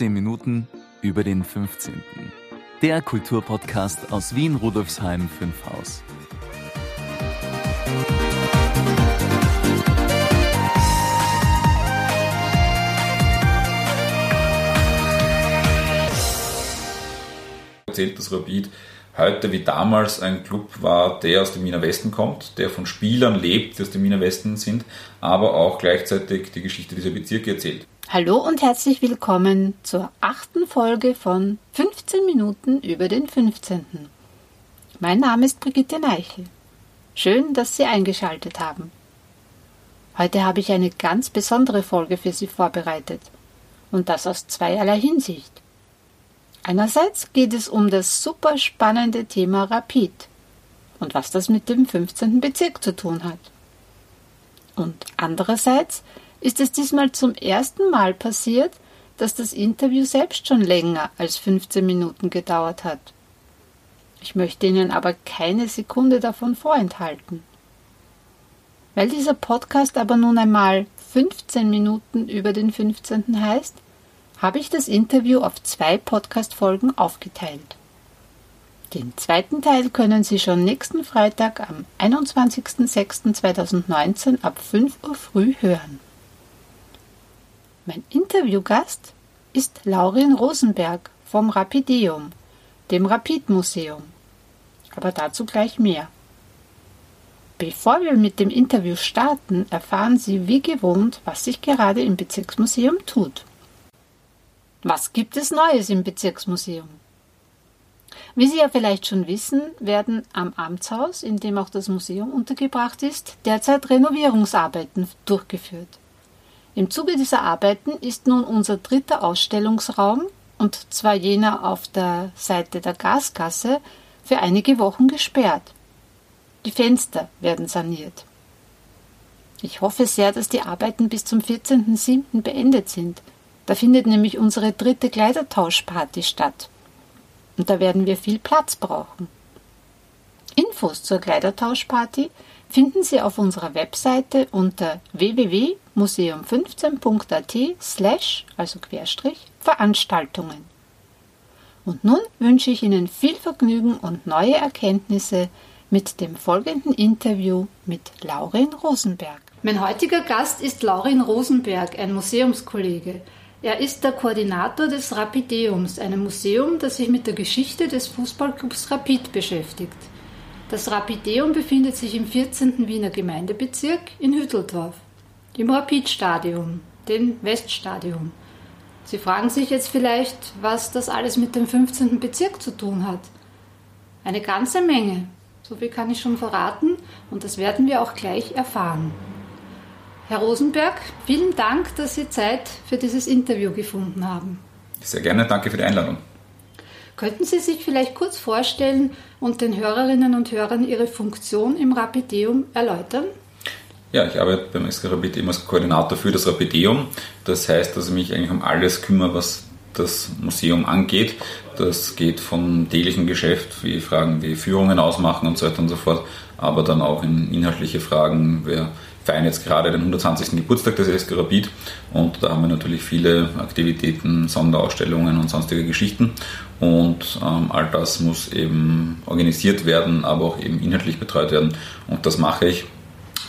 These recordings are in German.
15 Minuten über den 15. Der Kulturpodcast aus Wien Rudolfsheim 5 Haus. erzählt, dass Rapid heute wie damals ein Club war, der aus dem Wiener Westen kommt, der von Spielern lebt, die aus dem Wiener Westen sind, aber auch gleichzeitig die Geschichte dieser Bezirke erzählt. Hallo und herzlich willkommen zur achten Folge von 15 Minuten über den 15. Mein Name ist Brigitte Neichel. Schön, dass Sie eingeschaltet haben. Heute habe ich eine ganz besondere Folge für Sie vorbereitet. Und das aus zweierlei Hinsicht. Einerseits geht es um das super spannende Thema Rapid und was das mit dem 15. Bezirk zu tun hat. Und andererseits ist es diesmal zum ersten Mal passiert, dass das Interview selbst schon länger als 15 Minuten gedauert hat. Ich möchte Ihnen aber keine Sekunde davon vorenthalten. Weil dieser Podcast aber nun einmal 15 Minuten über den 15. heißt, habe ich das Interview auf zwei Podcast-Folgen aufgeteilt. Den zweiten Teil können Sie schon nächsten Freitag am 21.06.2019 ab 5 Uhr früh hören. Mein Interviewgast ist Laurin Rosenberg vom Rapideum, dem Rapidmuseum. Aber dazu gleich mehr. Bevor wir mit dem Interview starten, erfahren Sie wie gewohnt, was sich gerade im Bezirksmuseum tut. Was gibt es Neues im Bezirksmuseum? Wie Sie ja vielleicht schon wissen, werden am Amtshaus, in dem auch das Museum untergebracht ist, derzeit Renovierungsarbeiten durchgeführt. Im Zuge dieser Arbeiten ist nun unser dritter Ausstellungsraum, und zwar jener auf der Seite der Gasgasse, für einige Wochen gesperrt. Die Fenster werden saniert. Ich hoffe sehr, dass die Arbeiten bis zum 14.07. beendet sind – da findet nämlich unsere dritte Kleidertauschparty statt. Und da werden wir viel Platz brauchen. Infos zur Kleidertauschparty finden Sie auf unserer Webseite unter www.museum15.at slash, also Querstrich, Veranstaltungen. Und nun wünsche ich Ihnen viel Vergnügen und neue Erkenntnisse mit dem folgenden Interview mit Laurin Rosenberg. Mein heutiger Gast ist Laurin Rosenberg, ein Museumskollege. Er ist der Koordinator des Rapideums, einem Museum, das sich mit der Geschichte des Fußballclubs Rapid beschäftigt. Das Rapideum befindet sich im 14. Wiener Gemeindebezirk in Hütteldorf, im Rapidstadion, dem Weststadion. Sie fragen sich jetzt vielleicht, was das alles mit dem 15. Bezirk zu tun hat. Eine ganze Menge, so viel kann ich schon verraten, und das werden wir auch gleich erfahren. Herr Rosenberg, vielen Dank, dass Sie Zeit für dieses Interview gefunden haben. Sehr gerne, danke für die Einladung. Könnten Sie sich vielleicht kurz vorstellen und den Hörerinnen und Hörern Ihre Funktion im Rapideum erläutern? Ja, ich arbeite beim SK Rapideum als Koordinator für das Rapideum. Das heißt, dass ich mich eigentlich um alles kümmere, was das Museum angeht. Das geht vom täglichen Geschäft, wie Fragen wie Führungen ausmachen und so weiter und so fort, aber dann auch in inhaltliche Fragen, wer feiern jetzt gerade den 120. Geburtstag des SK Rapid und da haben wir natürlich viele Aktivitäten, Sonderausstellungen und sonstige Geschichten und ähm, all das muss eben organisiert werden, aber auch eben inhaltlich betreut werden und das mache ich.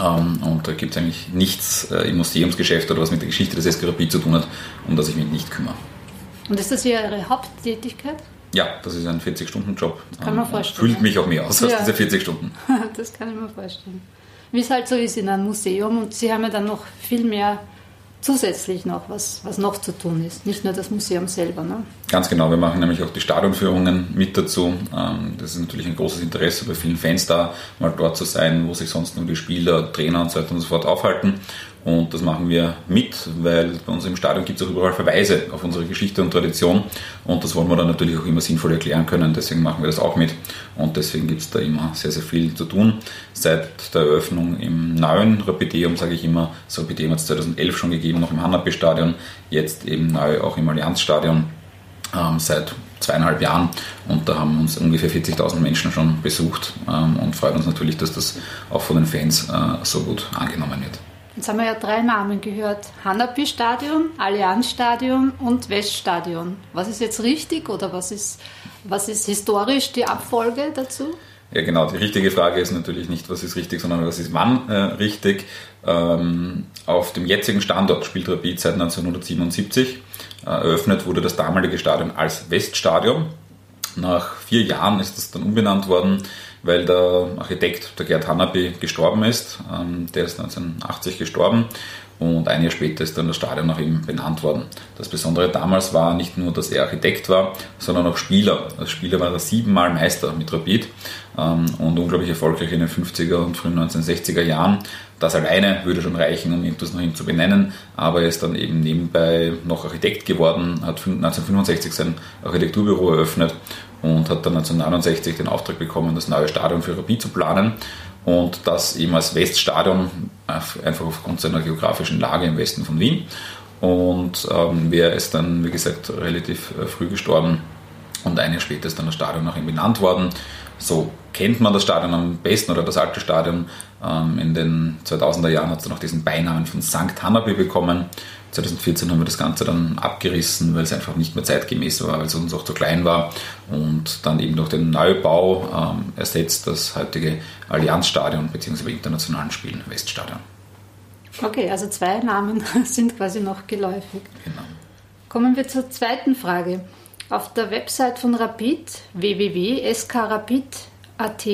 Ähm, und da gibt es eigentlich nichts äh, im Museumsgeschäft oder was mit der Geschichte des SK Rapid zu tun hat, um das ich mich nicht kümmere. Und ist das Ihre Haupttätigkeit? Ja, das ist ein 40-Stunden-Job. Das kann man vorstellen. Fühlt mich auch mehr aus als diese 40 Stunden. das kann ich mir vorstellen wie es halt so ist in einem Museum. Und sie haben ja dann noch viel mehr zusätzlich noch, was, was noch zu tun ist. Nicht nur das Museum selber. Ne? Ganz genau, wir machen nämlich auch die Stadionführungen mit dazu. Ähm, das ist natürlich ein großes Interesse bei vielen Fans da, mal dort zu sein, wo sich sonst nur die Spieler, Trainer und so weiter und so fort aufhalten. Und das machen wir mit, weil bei uns im Stadion gibt es auch überall Verweise auf unsere Geschichte und Tradition. Und das wollen wir dann natürlich auch immer sinnvoll erklären können. Deswegen machen wir das auch mit. Und deswegen gibt es da immer sehr, sehr viel zu tun. Seit der Eröffnung im neuen Rapideum, sage ich immer, das Rapideum hat es 2011 schon gegeben, noch im Hanapi-Stadion, jetzt eben neu auch im Allianzstadion ähm, seit zweieinhalb Jahren. Und da haben uns ungefähr 40.000 Menschen schon besucht ähm, und freut uns natürlich, dass das auch von den Fans äh, so gut angenommen wird. Jetzt haben wir ja drei Namen gehört. Hanapi-Stadion, Allianz-Stadion und Weststadion. Was ist jetzt richtig oder was ist, was ist historisch die Abfolge dazu? Ja, genau. Die richtige Frage ist natürlich nicht, was ist richtig, sondern was ist wann äh, richtig. Ähm, auf dem jetzigen Standort spielt Rapid seit 1977. Äh, eröffnet wurde das damalige Stadion als Weststadion. Nach vier Jahren ist es dann umbenannt worden weil der Architekt, der Gerd Hanapi, gestorben ist. Ähm, der ist 1980 gestorben und ein Jahr später ist dann das Stadion nach ihm benannt worden. Das Besondere damals war nicht nur, dass er Architekt war, sondern auch Spieler. Als Spieler war er siebenmal Meister mit Rapid ähm, und unglaublich erfolgreich in den 50er und frühen 1960er Jahren. Das alleine würde schon reichen, um etwas nach ihm zu benennen, aber er ist dann eben nebenbei noch Architekt geworden, hat 1965 sein Architekturbüro eröffnet und hat dann 1969 den Auftrag bekommen, das neue Stadion für Rapid zu planen und das eben als Weststadion, einfach aufgrund seiner geografischen Lage im Westen von Wien. Und ähm, er ist dann, wie gesagt, relativ äh, früh gestorben und ein Jahr später ist dann das Stadion nach ihm benannt worden. So kennt man das Stadion am besten oder das alte Stadion. Ähm, in den 2000er Jahren hat es auch diesen Beinamen von St. Hanapi bekommen 2014 haben wir das Ganze dann abgerissen, weil es einfach nicht mehr zeitgemäß war, weil es uns auch zu klein war und dann eben durch den Neubau ähm, ersetzt das heutige Allianzstadion bzw. internationalen Spielen Weststadion. Okay, also zwei Namen sind quasi noch geläufig. Genau. Kommen wir zur zweiten Frage. Auf der Website von Rapid www.skrapid.at,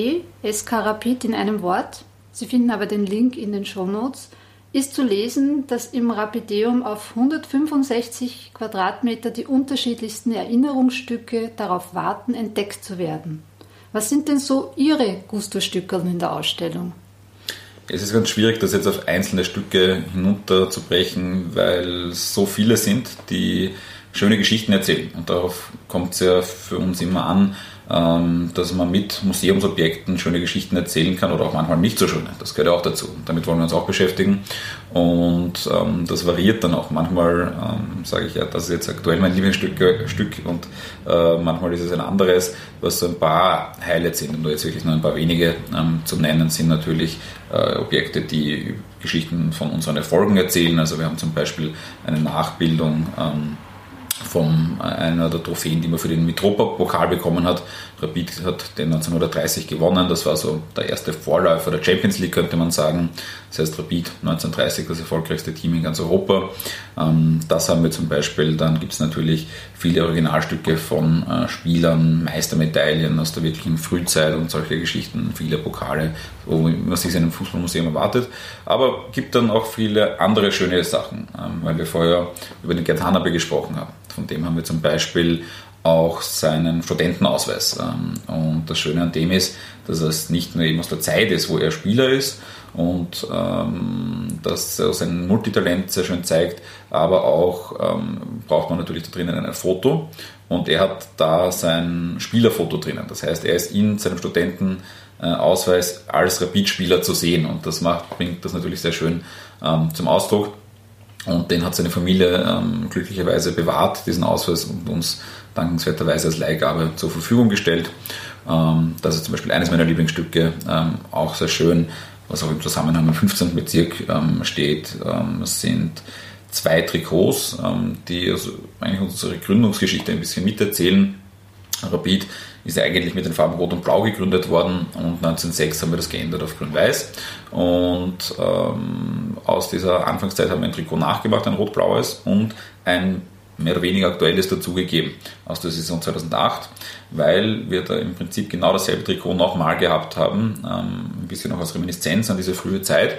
skrapid in einem Wort, Sie finden aber den Link in den Show Notes, ist zu lesen, dass im Rapideum auf 165 Quadratmeter die unterschiedlichsten Erinnerungsstücke darauf warten, entdeckt zu werden. Was sind denn so Ihre Gusto-Stücke in der Ausstellung? Es ist ganz schwierig, das jetzt auf einzelne Stücke hinunterzubrechen, weil so viele sind, die schöne Geschichten erzählen. Und darauf kommt es ja für uns immer an, dass man mit Museumsobjekten schöne Geschichten erzählen kann oder auch manchmal nicht so schöne. Das gehört ja auch dazu. Damit wollen wir uns auch beschäftigen. Und ähm, das variiert dann auch. Manchmal ähm, sage ich ja, das ist jetzt aktuell mein Lieblingsstück Stück und äh, manchmal ist es ein anderes, was so ein paar Highlights sind. Und nur jetzt wirklich nur ein paar wenige ähm, zu nennen, sind natürlich äh, Objekte, die Geschichten von unseren Erfolgen erzählen. Also wir haben zum Beispiel eine Nachbildung ähm, von einer der Trophäen, die man für den Mitropa-Pokal bekommen hat. Rapid hat den 1930 gewonnen. Das war so der erste Vorläufer der Champions League, könnte man sagen. Das heißt, Rapid 1930 das erfolgreichste Team in ganz Europa. Ähm, das haben wir zum Beispiel. Dann gibt es natürlich viele Originalstücke von äh, Spielern, Meistermedaillen aus der wirklichen Frühzeit und solche Geschichten, viele Pokale, wo man sich in einem Fußballmuseum erwartet. Aber gibt dann auch viele andere schöne Sachen, weil wir vorher über den Gerd Hanabe gesprochen haben. Von dem haben wir zum Beispiel auch seinen Studentenausweis. Ähm, und das Schöne an dem ist, dass es nicht nur eben aus der Zeit ist, wo er Spieler ist und ähm, dass er sein Multitalent sehr schön zeigt, aber auch ähm, braucht man natürlich da drinnen ein Foto und er hat da sein Spielerfoto drinnen. Das heißt, er ist in seinem Studentenausweis als Rapid-Spieler zu sehen und das macht, bringt das natürlich sehr schön ähm, zum Ausdruck. Und den hat seine Familie ähm, glücklicherweise bewahrt, diesen Ausweis, und uns dankenswerterweise als Leihgabe zur Verfügung gestellt. Ähm, das ist zum Beispiel eines meiner Lieblingsstücke, ähm, auch sehr schön, was auch im Zusammenhang im 15. Bezirk ähm, steht. Ähm, es sind zwei Trikots, ähm, die also eigentlich unsere Gründungsgeschichte ein bisschen miterzählen. Rapid ist eigentlich mit den Farben Rot und Blau gegründet worden und 1906 haben wir das geändert auf Grün-Weiß. Und ähm, aus dieser Anfangszeit haben wir ein Trikot nachgemacht, ein rot-blaues und ein mehr oder weniger aktuelles dazugegeben aus der Saison 2008, weil wir da im Prinzip genau dasselbe Trikot nochmal gehabt haben, ähm, ein bisschen noch als Reminiszenz an diese frühe Zeit.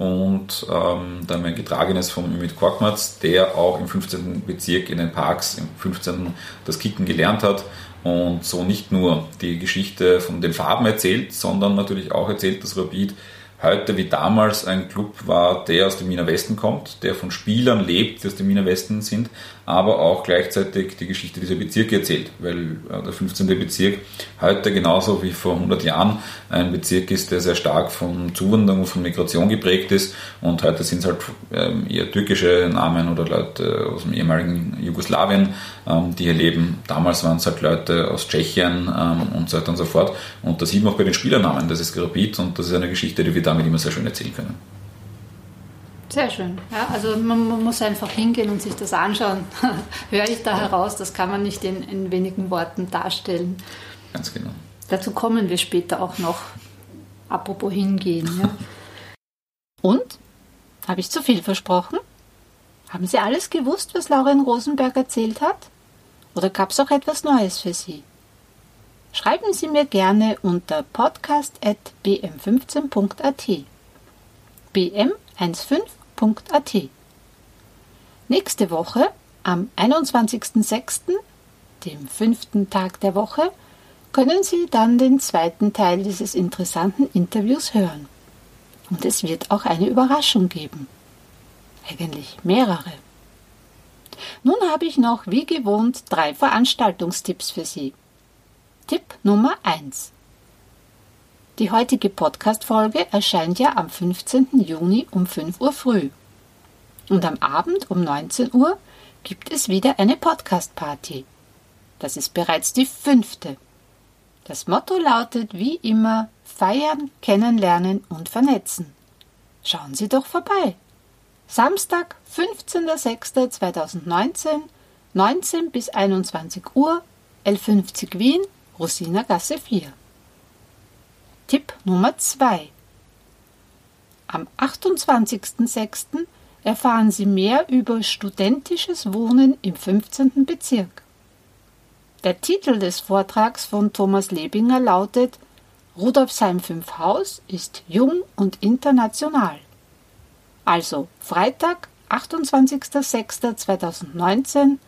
Und ähm, da haben wir ein getragenes von Ümit Korkmaz, der auch im 15. Bezirk in den Parks im 15. das Kicken gelernt hat und so nicht nur die Geschichte von den Farben erzählt, sondern natürlich auch erzählt, dass Rapid heute wie damals ein Club war, der aus dem Wiener Westen kommt, der von Spielern lebt, die aus dem Wiener Westen sind, aber auch gleichzeitig die Geschichte dieser Bezirke erzählt, weil äh, der 15. Bezirk heute genauso wie vor 100 Jahren ein Bezirk ist, der sehr stark von Zuwanderung und von Migration geprägt ist und heute sind es halt ähm, eher türkische Namen oder Leute aus dem ehemaligen Jugoslawien, ähm, die hier leben. Damals waren es halt Leute aus Tschechien ähm, und so weiter und so fort und das sieht man auch bei den Spielernamen, das ist Rapid und das ist eine Geschichte, die wir damit immer sehr schön erzählen können. Sehr schön. Ja, also man, man, muss einfach hingehen und sich das anschauen. Höre ich da heraus, das kann man nicht in, in wenigen Worten darstellen. Ganz genau. Dazu kommen wir später auch noch. Apropos hingehen. Ja. Und? Habe ich zu viel versprochen? Haben Sie alles gewusst, was Lauren Rosenberg erzählt hat? Oder gab es auch etwas Neues für Sie? Schreiben Sie mir gerne unter podcast.bm15.at. bm15.at. Nächste Woche, am 21.06., dem fünften Tag der Woche, können Sie dann den zweiten Teil dieses interessanten Interviews hören. Und es wird auch eine Überraschung geben. Eigentlich mehrere. Nun habe ich noch wie gewohnt drei Veranstaltungstipps für Sie. Tipp Nummer 1. Die heutige Podcast-Folge erscheint ja am 15. Juni um 5 Uhr früh. Und am Abend um 19 Uhr gibt es wieder eine Podcast-Party. Das ist bereits die fünfte. Das Motto lautet wie immer Feiern, Kennenlernen und Vernetzen. Schauen Sie doch vorbei. Samstag, 15.06.2019, 19 bis 21 Uhr, L50 Wien, Rosinergasse 4. Tipp Nummer 2. Am 28.06. erfahren Sie mehr über studentisches Wohnen im 15. Bezirk. Der Titel des Vortrags von Thomas Lebinger lautet Rudolfsheim 5 Haus ist jung und international. Also Freitag, 28.06.2019,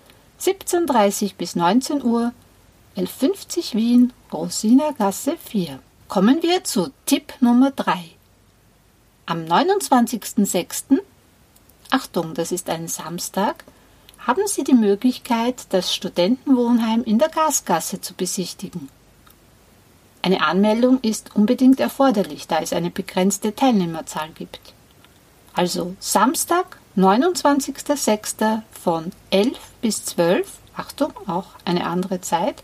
17.30 bis 19 Uhr L50 Wien, Rosinergasse 4. Kommen wir zu Tipp Nummer 3. Am 29.06. Achtung, das ist ein Samstag, haben Sie die Möglichkeit, das Studentenwohnheim in der Gasgasse zu besichtigen. Eine Anmeldung ist unbedingt erforderlich, da es eine begrenzte Teilnehmerzahl gibt. Also Samstag, 29.06. von 11 bis 12 Achtung, auch eine andere Zeit.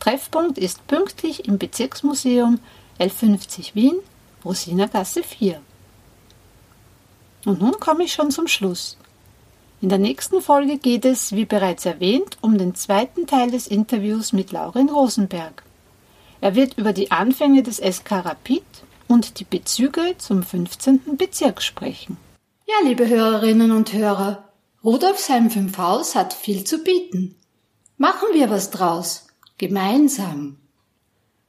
Treffpunkt ist pünktlich im Bezirksmuseum L50 Wien, Rosinergasse 4. Und nun komme ich schon zum Schluss. In der nächsten Folge geht es, wie bereits erwähnt, um den zweiten Teil des Interviews mit Laurin Rosenberg. Er wird über die Anfänge des SK Rapid und die Bezüge zum 15. Bezirk sprechen. Ja, liebe Hörerinnen und Hörer, Rudolfsheim 5 Haus hat viel zu bieten. Machen wir was draus. Gemeinsam.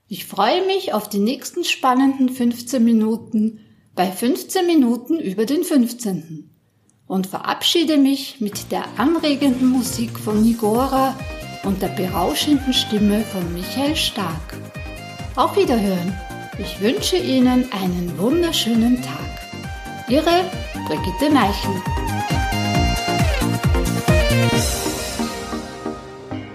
Ich freue mich auf die nächsten spannenden 15 Minuten bei 15 Minuten über den 15. und verabschiede mich mit der anregenden Musik von Nigora und der berauschenden Stimme von Michael Stark. Auf Wiederhören. Ich wünsche Ihnen einen wunderschönen Tag. Ihre Brigitte Meichel.